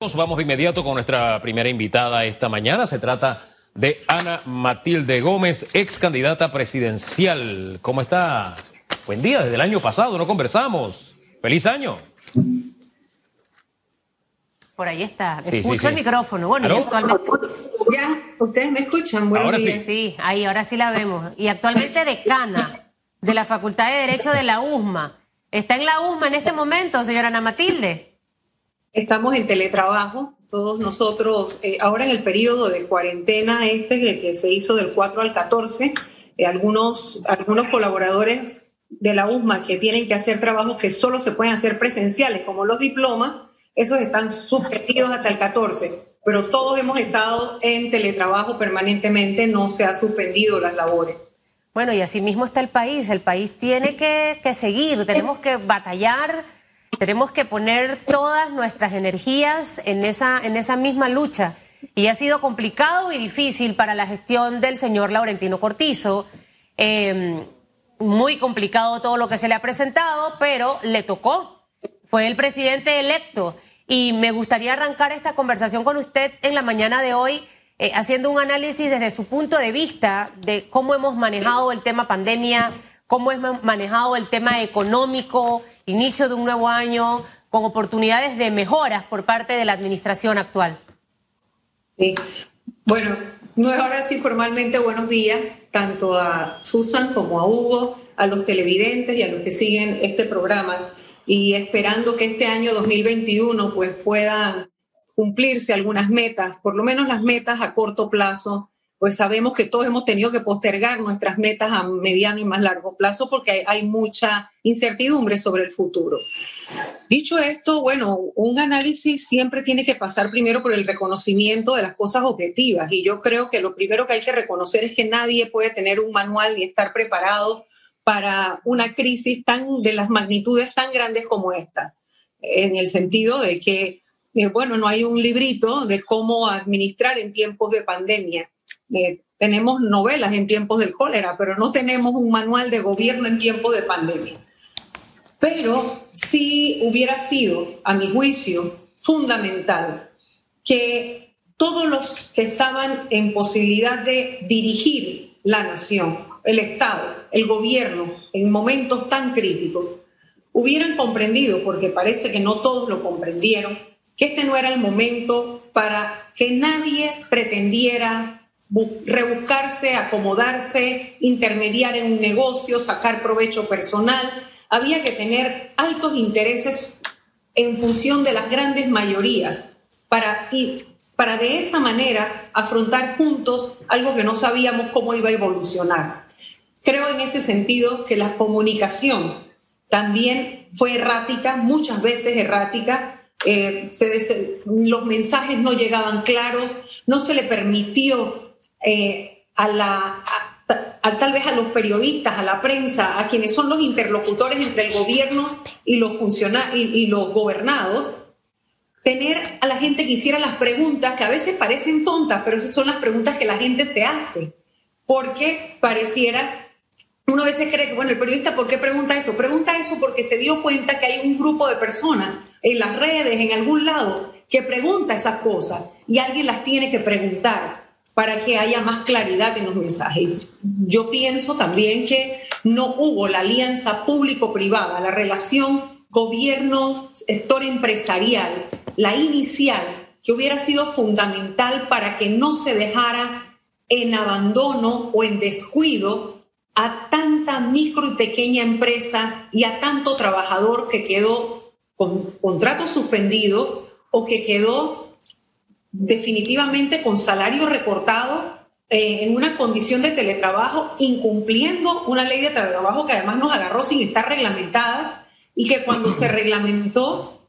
Vamos de inmediato con nuestra primera invitada esta mañana. Se trata de Ana Matilde Gómez, ex candidata presidencial. ¿Cómo está? Buen día, desde el año pasado no conversamos. ¡Feliz año! Por ahí está. Escucho el micrófono. Bueno, Ya, ustedes me escuchan. Buenos ahora sí. Sí, ahí, ahora sí la vemos. Y actualmente decana de la Facultad de Derecho de la USMA. ¿Está en la USMA en este momento, señora Ana Matilde? Estamos en teletrabajo, todos nosotros, eh, ahora en el periodo de cuarentena este que, se hizo del 4 al 14, eh, algunos, algunos colaboradores de la USMA que tienen que hacer trabajos que solo se pueden hacer presenciales, como los diplomas, esos están suspendidos hasta el 14, pero todos hemos estado en teletrabajo permanentemente, no se ha suspendido las labores. Bueno, y así mismo está el país, el país tiene que, que seguir, tenemos que batallar tenemos que poner todas nuestras energías en esa, en esa misma lucha. Y ha sido complicado y difícil para la gestión del señor Laurentino Cortizo. Em, muy complicado todo lo que se le ha presentado, pero le tocó. Fue el presidente electo. Y me gustaría arrancar esta conversación con usted en la mañana de hoy, eh, haciendo un análisis desde su punto de vista de cómo hemos manejado el tema pandemia, cómo hemos manejado el tema económico, inicio de un nuevo año, con oportunidades de mejoras por parte de la administración actual. Sí. Bueno, no es ahora sí formalmente buenos días, tanto a Susan como a Hugo, a los televidentes y a los que siguen este programa, y esperando que este año 2021 pues puedan cumplirse algunas metas, por lo menos las metas a corto plazo pues sabemos que todos hemos tenido que postergar nuestras metas a mediano y más largo plazo porque hay, mucha incertidumbre sobre el futuro. Dicho esto, bueno, un análisis siempre tiene que pasar primero por el reconocimiento de las cosas objetivas y yo creo que lo primero que hay que reconocer es que nadie puede tener un manual y estar preparado para una crisis tan de las magnitudes tan grandes como esta, en el sentido de que, eh, bueno, no hay un librito de cómo administrar en tiempos de pandemia eh, tenemos novelas en tiempos del cólera, pero no tenemos un manual de gobierno en tiempos de pandemia. Pero sí hubiera sido, a mi juicio, fundamental que todos los que estaban en posibilidad de dirigir la nación, el Estado, el gobierno, en momentos tan críticos, hubieran comprendido, porque parece que no todos lo comprendieron, que este no era el momento para que nadie pretendiera rebuscarse, acomodarse, intermediar en un negocio, sacar provecho personal. Había que tener altos intereses en función de las grandes mayorías para, y, para de esa manera afrontar juntos algo que no sabíamos cómo iba a evolucionar. Creo en ese sentido que la comunicación también fue errática, muchas veces errática. Eh, los mensajes no llegaban claros, no se le permitió eh, a la, tal vez a los periodistas, a la prensa, a quienes son los interlocutores entre el gobierno y los, funcionarios y, los gobernados, tener a la gente que hiciera las preguntas que a veces parecen tontas, pero son las preguntas que la gente se hace, porque pareciera, uno a veces cree que, bueno, el periodista, ¿por qué pregunta eso? Pregunta eso porque se dio cuenta que hay un grupo de personas en las redes, en algún lado, que pregunta esas cosas y alguien las tiene que preguntar para que haya más claridad en los mensajes. Yo pienso también que no hubo la alianza público-privada, la relación gobierno-sector empresarial, la inicial, que hubiera sido fundamental para que no se dejara en abandono o en descuido a tanta micro y pequeña empresa y a tanto trabajador que quedó con contrato suspendido o que quedó definitivamente con salario recortado eh, en una condición de teletrabajo, incumpliendo una ley de teletrabajo que además nos agarró sin estar reglamentada y que cuando se reglamentó,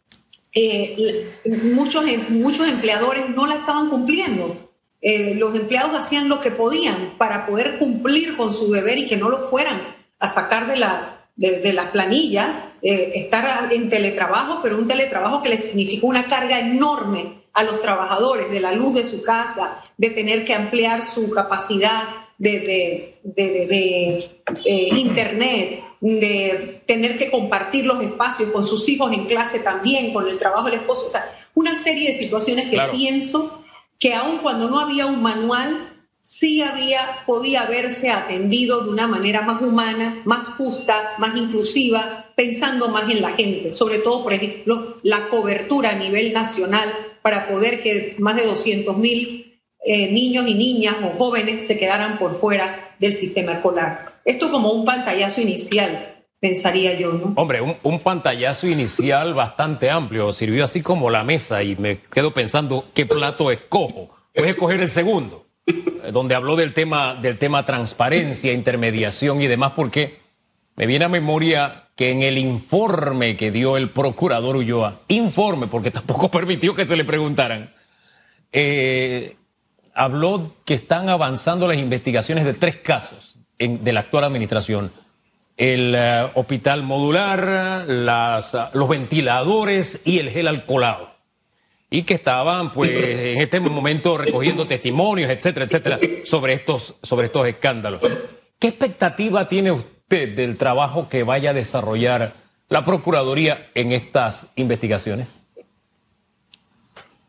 eh, muchos, muchos empleadores no la estaban cumpliendo. Eh, los empleados hacían lo que podían para poder cumplir con su deber y que no lo fueran a sacar de, la, de, las planillas, estar en teletrabajo, pero un teletrabajo que les significó una carga enorme a los trabajadores de la luz de su casa, de tener que ampliar su capacidad de, eh, internet, de tener que compartir los espacios con sus hijos en clase también, con el trabajo del esposo. O sea, una serie de situaciones que pienso que aun cuando no había un manual, sí había, podía haberse atendido de una manera más humana, más justa, más inclusiva, pensando más en la gente, sobre todo, por ejemplo, la cobertura a nivel nacional para poder que más de 200 mil eh, niños y niñas o jóvenes se quedaran por fuera del sistema escolar. Esto como un pantallazo inicial, pensaría yo, ¿no? Hombre, un, un, pantallazo inicial bastante amplio, sirvió así como la mesa y me quedo pensando qué plato escojo. Voy a escoger el segundo donde habló del tema, del tema transparencia, intermediación y demás, porque me viene a memoria que en el informe que dio el procurador Ulloa, informe, porque tampoco permitió que se le preguntaran, eh, habló que están avanzando las investigaciones de tres casos de la actual administración. El eh, hospital modular, las, los ventiladores y el gel alcoholado y que estaban pues en este momento recogiendo testimonios, etcétera, etcétera, sobre estos, sobre estos escándalos. ¿Qué expectativa tiene usted del trabajo que vaya a desarrollar la Procuraduría en estas investigaciones?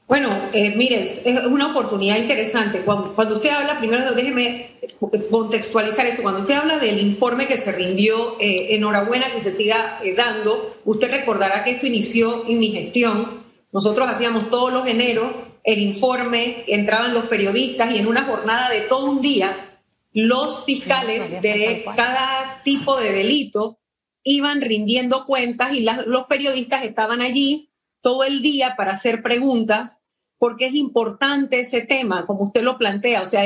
Bueno, eh, mire, es una oportunidad interesante. Cuando, usted habla, primero déjeme contextualizar esto, cuando usted habla del informe que se rindió, eh, enhorabuena que se siga eh, dando, usted recordará que esto inició en mi gestión nosotros hacíamos todos los eneros el informe, entraban los periodistas y en una jornada de todo un día, los fiscales de cada tipo de delito iban rindiendo cuentas y los periodistas estaban allí todo el día para hacer preguntas, porque es importante ese tema, como usted lo plantea. O sea,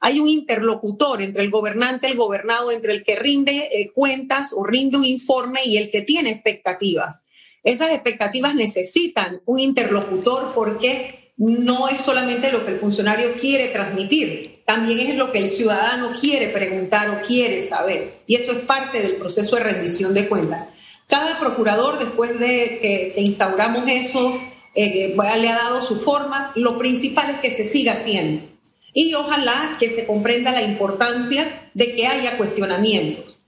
hay un interlocutor entre el gobernante, el gobernado, entre el que rinde eh, cuentas o rinde un informe y el que tiene expectativas. Esas expectativas necesitan un interlocutor porque no es solamente lo que el funcionario quiere transmitir, también es lo que el ciudadano quiere preguntar o quiere saber. Y eso es parte del proceso de rendición de cuentas. Cada procurador, después de que, instauramos eso, eh, le ha dado su forma. Lo principal es que se siga haciendo. Y ojalá que se comprenda la importancia de que haya cuestionamientos.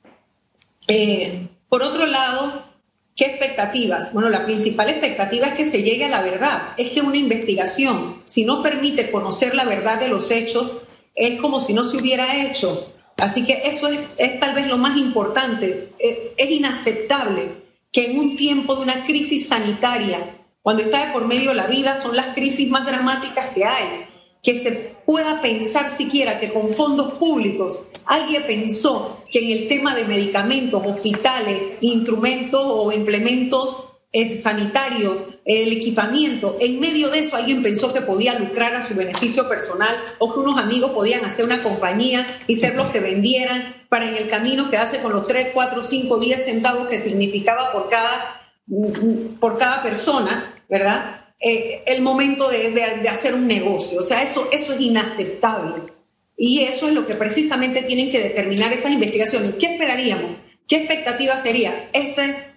Eh, por otro lado, ¿Qué expectativas? Bueno, la principal expectativa es que se llegue a la verdad. Es que una investigación, si no permite conocer la verdad de los hechos, es como si no se hubiera hecho. Así que eso es, tal vez lo más importante. Eh, es, inaceptable que en un tiempo de una crisis sanitaria, cuando está de por medio la vida, son las crisis más dramáticas que hay, que se pueda pensar siquiera que con fondos públicos alguien pensó que en el tema de medicamentos, hospitales, instrumentos o implementos eh, sanitarios, el equipamiento, en medio de eso alguien pensó que podía lucrar a su beneficio personal o que unos amigos podían hacer una compañía y ser los que vendieran para en el camino quedarse con los 3, 4, 5, 10 centavos que significaba por cada, por cada persona, ¿verdad? Eh, el momento de, de, hacer un negocio. O sea, eso, eso es inaceptable. Y eso es lo que precisamente tienen que determinar esas investigaciones. ¿Qué esperaríamos? ¿Qué expectativa sería? Este,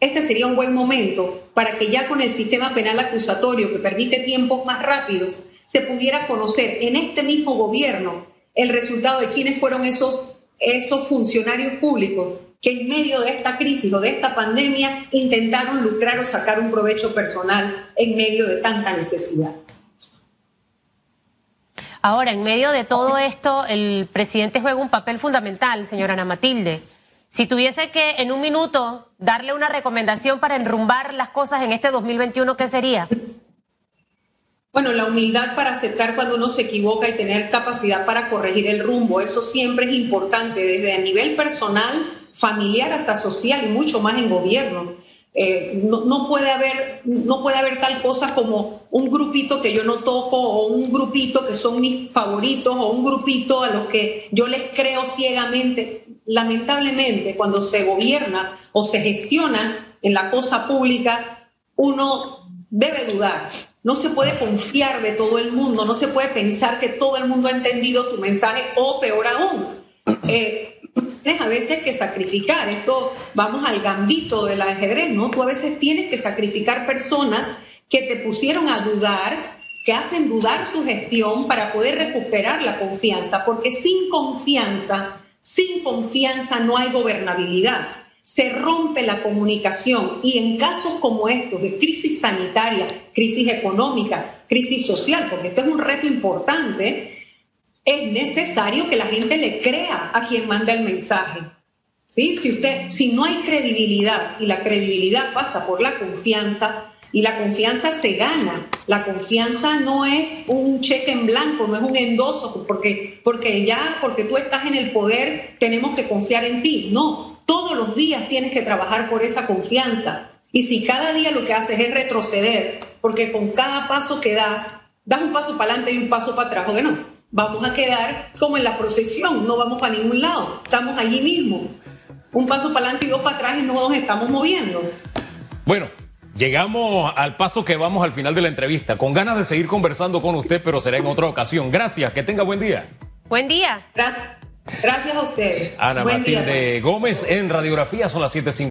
este sería un buen momento para que ya con el sistema penal acusatorio que permite tiempos más rápidos, se pudiera conocer en este mismo gobierno el resultado de quiénes fueron esos, esos funcionarios públicos que en medio de esta crisis o de esta pandemia intentaron lucrar o sacar un provecho personal en medio de tanta necesidad. Ahora, en medio de todo esto, el presidente juega un papel fundamental, señora Ana Matilde. Si tuviese que en un minuto darle una recomendación para enrumbar las cosas en este 2021, ¿qué sería? Bueno, la humildad para aceptar cuando uno se equivoca y tener capacidad para corregir el rumbo, eso siempre es importante, desde a nivel personal, familiar hasta social y mucho más en gobierno. Eh, no, puede haber, no puede haber tal cosa como un grupito que yo no toco o un grupito que son mis favoritos o un grupito a los que yo les creo ciegamente. Lamentablemente, cuando se gobierna o se gestiona en la cosa pública, uno debe dudar. No se puede confiar de todo el mundo, no se puede pensar que todo el mundo ha entendido tu mensaje o peor aún. Eh, tienes a veces que sacrificar. Esto, vamos al gambito del ajedrez, ¿no? Tú a veces tienes que sacrificar personas que te pusieron a dudar, que hacen dudar tu gestión para poder recuperar la confianza, porque sin confianza, sin confianza no hay gobernabilidad. se rompe la comunicación y en casos como estos de crisis sanitaria, crisis económica, crisis social, porque este es un reto importante, es necesario que la gente le crea a quien manda el mensaje. ¿Sí? Si, usted, si no hay credibilidad y la credibilidad pasa por la confianza, y la confianza se gana. La confianza no es un cheque en blanco, no es un endoso, porque, porque ya, porque tú estás en el poder, tenemos que confiar en ti. No, todos los días tienes que trabajar por esa confianza. Y si cada día lo que haces es retroceder, porque con cada paso que das, das un paso para adelante y un paso para atrás, ¿o no? Vamos a quedar como en la procesión, no vamos para ningún lado, estamos allí mismo. Un paso para adelante y dos para atrás y no nos estamos moviendo. Bueno, Llegamos al paso que vamos al final de la entrevista, con ganas de seguir conversando con usted, pero será en otra ocasión. Gracias, que tenga buen día. Buen día. Gracias a ustedes. Ana Matilde Gómez en radiografía, son las 7.50.